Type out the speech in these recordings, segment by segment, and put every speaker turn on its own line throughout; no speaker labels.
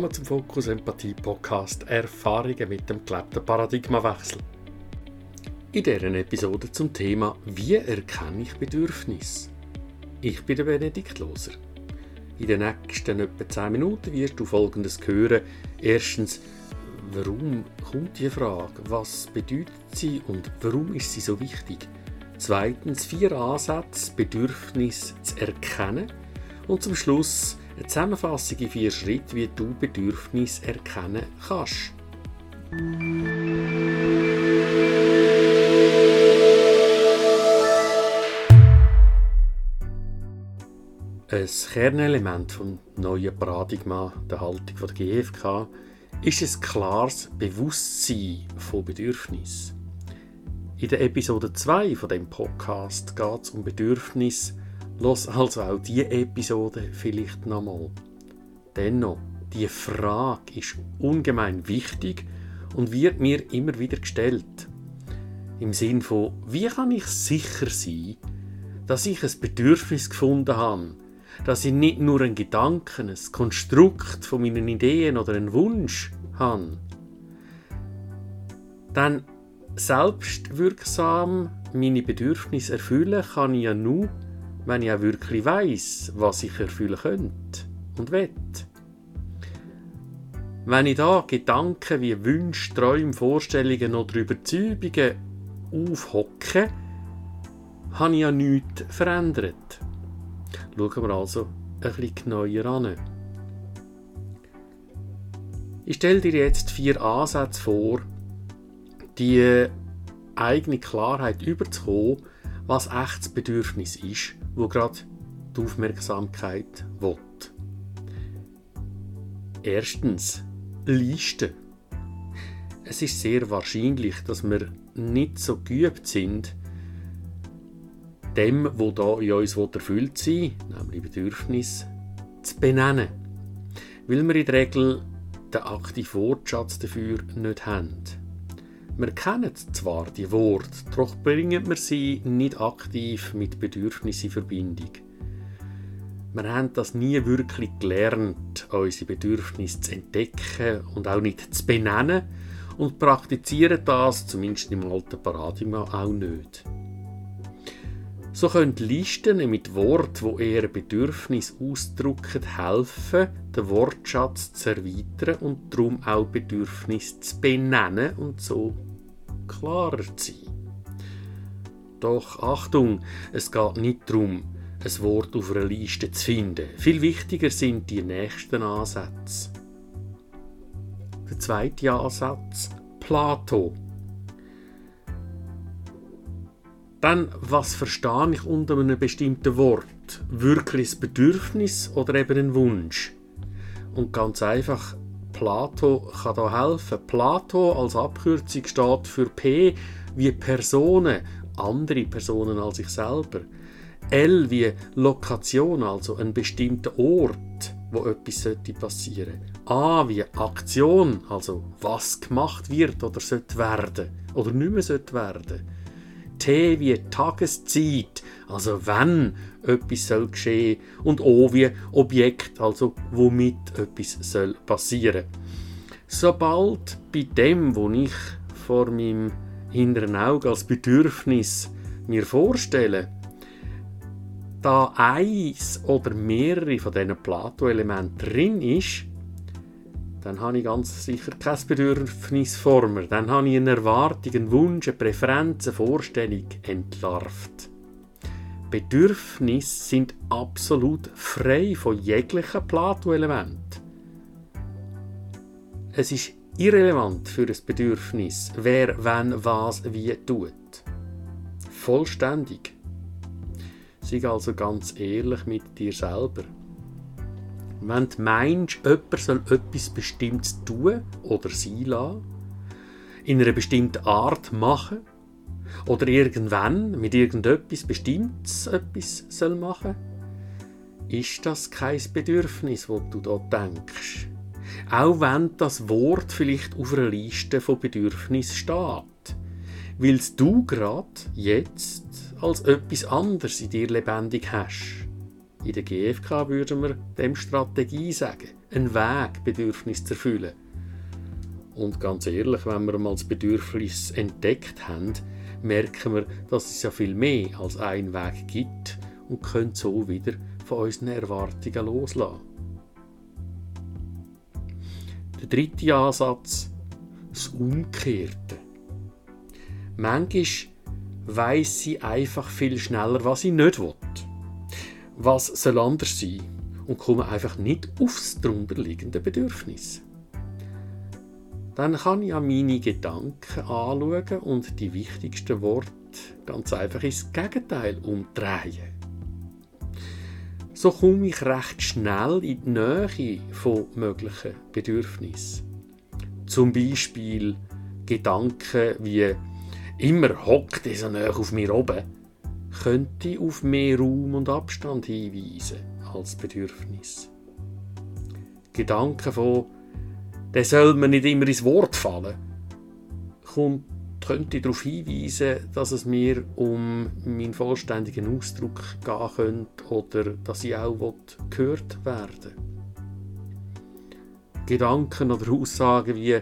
Willkommen zum Fokus Empathie Podcast Erfahrungen mit dem gelebten Paradigmawechsel. In dieser Episode zum Thema Wie erkenne ich Bedürfnis? Ich bin der Benedikt Loser. In den nächsten etwa 10 Minuten wirst du folgendes hören. Erstens, warum kommt die Frage? Was bedeutet sie und warum ist sie so wichtig? Zweitens, vier Ansätze, Bedürfnis zu erkennen. Und zum Schluss eine Zusammenfassung in vier Schritten, wie du Bedürfnis erkennen kannst. Ein Kernelement des neuen Paradigma der Haltung der GfK ist ein klares Bewusstsein von Bedürfnis. In der Episode 2 von dem Podcast geht es um Bedürfnis Los also auch diese Episode vielleicht nochmal. Dennoch, die Frage ist ungemein wichtig und wird mir immer wieder gestellt. Im Sinn von, wie kann ich sicher sein, dass ich ein Bedürfnis gefunden habe, dass ich nicht nur ein Gedanken, ein Konstrukt von meinen Ideen oder einen Wunsch habe. Denn selbstwirksam meine Bedürfnisse erfüllen kann ich ja nur, wenn ich auch wirklich weiß, was ich erfüllen könnte und will. Wenn ich da Gedanken wie Wünsche, Träume, Vorstellungen oder Überzeugungen aufhocke, habe ich ja nichts verändert. Schauen wir also ein bisschen genauer an. Ich stelle dir jetzt vier Ansätze vor, die eigene Klarheit überzukommen, was echtes Bedürfnis ist wo gerade die Aufmerksamkeit will. Erstens Liste. Es ist sehr wahrscheinlich, dass wir nicht so geübt sind, dem, wo da in uns erfüllt sein nämlich Bedürfnis, zu benennen. Weil wir in der Regel den aktiven Wortschatz dafür nicht haben. Wir kennen zwar die Worte, doch bringen wir sie nicht aktiv mit Bedürfnissen in Verbindung. Wir haben das nie wirklich gelernt, unsere Bedürfnisse zu entdecken und auch nicht zu benennen und praktizieren das, zumindest im alten Paradigma, auch nicht. So können Listen mit Worten, die eher Bedürfnis ausdrücken, helfen, den Wortschatz zu erweitern und darum auch Bedürfnis zu benennen und so klarer zu sein. Doch Achtung, es geht nicht darum, ein Wort auf einer Liste zu finden. Viel wichtiger sind die nächsten Ansätze. Der zweite Ansatz, Plato. Dann, was verstehe ich unter einem bestimmten Wort? Wirklich ein Bedürfnis oder eben ein Wunsch? Und ganz einfach, Plato kann da helfen. Plato als Abkürzung steht für P wie Personen, andere Personen als ich selber. L wie Lokation, also ein bestimmter Ort, wo etwas sollte passieren. A wie Aktion, also was gemacht wird oder sollte werden oder nicht mehr sollte werden. T wie Tageszeit, also wenn etwas soll geschehen und O wie Objekt, also womit etwas soll passieren. Sobald bei dem, wo ich vor meinem hinteren Auge als Bedürfnis mir vorstelle, da eins oder mehrere von diesen Plato-Elementen drin ist, dann habe ich ganz sicher kein Bedürfnis vor mir. Dann habe ich eine Erwartung, einen Wunsch, eine Präferenz, eine Vorstellung entlarvt. Bedürfnisse sind absolut frei von jeglichen Plato-Elementen. Es ist irrelevant für ein Bedürfnis, wer, wann, was, wie tut. Vollständig. Sei also ganz ehrlich mit dir selber. Wenn du meinst, jemand soll etwas Bestimmtes tun oder sein lassen, in einer bestimmten Art machen oder irgendwann mit irgendetwas Bestimmtes etwas soll machen, ist das kein Bedürfnis, das du da denkst. Auch wenn das Wort vielleicht auf einer Liste von Bedürfnissen steht. Weil du gerade jetzt als etwas anderes in dir lebendig hast. In der GfK würden wir dem Strategie sagen. ein Weg, Bedürfnis zu erfüllen. Und ganz ehrlich, wenn wir mal das Bedürfnis entdeckt haben, merken wir, dass es ja viel mehr als einen Weg gibt und können so wieder von unseren Erwartungen loslassen. Der dritte Ansatz, das Umkehrte. Manchmal weiss sie einfach viel schneller, was sie nicht will. Was soll anders sein? Und komme einfach nicht aufs darunterliegende Bedürfnis. Dann kann ich an meine Gedanken anschauen und die wichtigsten Worte ganz einfach ins Gegenteil umdrehen. So komme ich recht schnell in die Nähe von möglichen Bedürfnissen. Zum Beispiel Gedanken wie immer hockt er so nah auf mir oben, könnte auf mehr Raum und Abstand hinweisen als Bedürfnis. Gedanken von, der soll mir nicht immer ins Wort fallen, kommt, könnte darauf hinweisen, dass es mir um meinen vollständigen Ausdruck gehen könnte oder dass ich auch gehört werden Gedanken oder Aussagen wie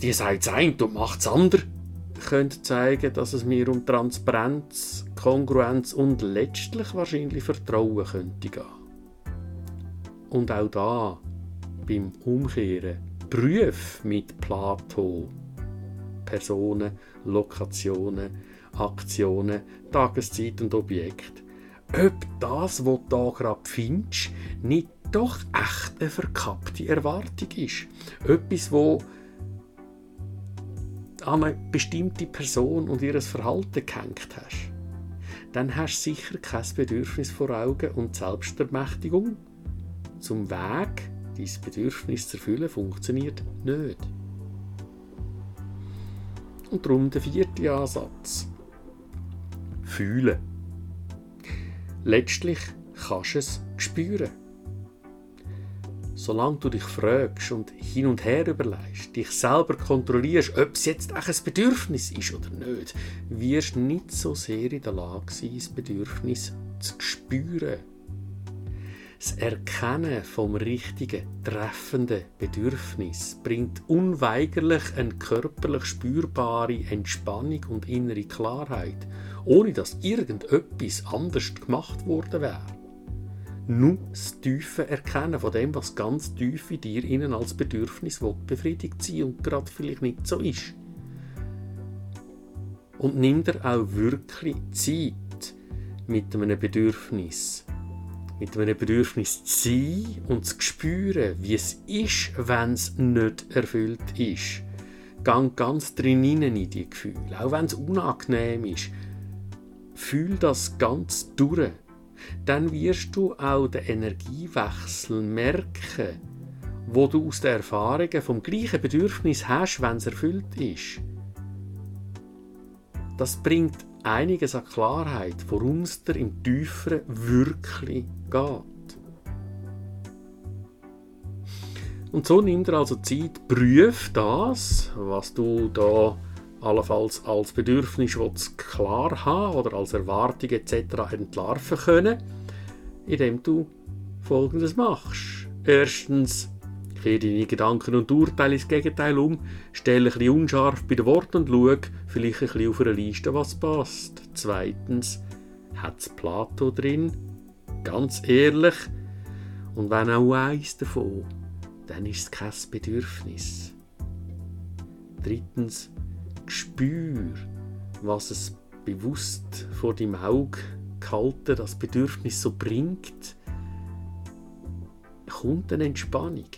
die sagt es ein und macht es andere könnte zeigen, dass es mir um Transparenz, Kongruenz und letztlich wahrscheinlich Vertrauen könnte gehen. Und auch da, beim Umkehren, prüf mit Plato Personen, Lokationen, Aktionen, Tageszeit und Objekt, ob das, was du da gerade findest, nicht doch echt eine verkappte Erwartung ist. Etwas, wo an eine bestimmte Person und ihr Verhalten gehängt hast, dann hast du sicher kein Bedürfnis vor Augen und Selbstermächtigung zum Weg, dein Bedürfnis zu erfüllen, funktioniert nicht. Und darum der vierte Ansatz. Fühlen. Letztlich kannst du es spüren. Solange du dich fragst und hin und her überlegst, dich selber kontrollierst, ob es jetzt ein Bedürfnis ist oder nicht, wirst du nicht so sehr in der Lage sein, das Bedürfnis zu spüren. Das Erkennen vom richtigen, treffenden Bedürfnis bringt unweigerlich eine körperlich spürbare Entspannung und innere Klarheit, ohne dass irgendetwas anders gemacht worden wäre nur das tiefe Erkennen von dem, was ganz tief in dir innen als Bedürfnis will, befriedigt sein und gerade vielleicht nicht so ist. Und nimm dir auch wirklich Zeit mit einem Bedürfnis. Mit einem Bedürfnis zu sein und zu spüren, wie es ist, wenn es nicht erfüllt ist. Gang ganz drin in die Gefühle, auch wenn es unangenehm ist. Fühl das ganz durch dann wirst du auch den Energiewechsel merken, wo du aus den Erfahrungen vom gleichen Bedürfnis hast, wenn es erfüllt ist. Das bringt einiges an Klarheit, worum es dir im Tieferen wirklich geht. Und so nimm dir also Zeit, prüf das, was du da allenfalls als Bedürfnis klar haben oder als Erwartung etc. entlarven können, indem du folgendes machst. Erstens, kehre deine Gedanken und Urteile ins Gegenteil um, stelle ein bisschen unscharf bei den Worten und schau vielleicht ein bisschen auf einer Liste, was passt. Zweitens, hat es Plato drin? Ganz ehrlich. Und wenn auch eins davon, dann ist es kein Bedürfnis. Drittens, Gespür, was es bewusst vor dem Auge gehalten, das Bedürfnis so bringt, kommt eine Entspannung.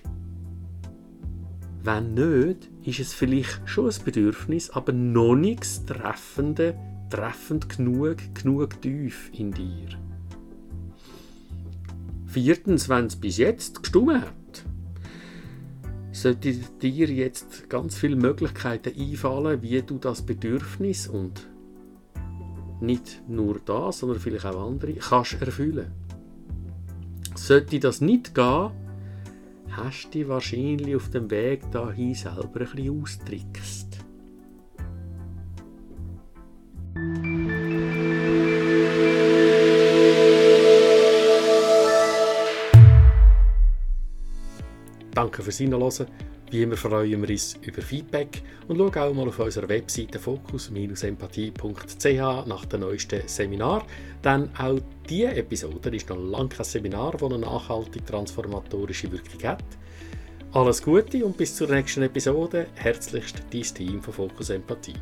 Wenn nicht, ist es vielleicht schon ein Bedürfnis, aber noch nichts treffende, treffend genug, genug tief in dir. Viertens, wenn es bis jetzt gestummen hat, sollte dir jetzt ganz viele Möglichkeiten einfallen, wie du das Bedürfnis und nicht nur das, sondern vielleicht auch andere, kannst erfüllen. Sollte das nicht gehen, hast du dich wahrscheinlich auf dem Weg dahin selber ein bisschen austrickst. Danke fürs Hinhören. Wie immer freuen wir uns über Feedback und schauen auch mal auf unserer Webseite fokus-empathie.ch nach dem neuesten Seminar. Denn auch diese Episode ist noch lange kein Seminar, das eine nachhaltig transformatorische Wirkung hat. Alles Gute und bis zur nächsten Episode. Herzlichst dein Team von Fokus Empathie.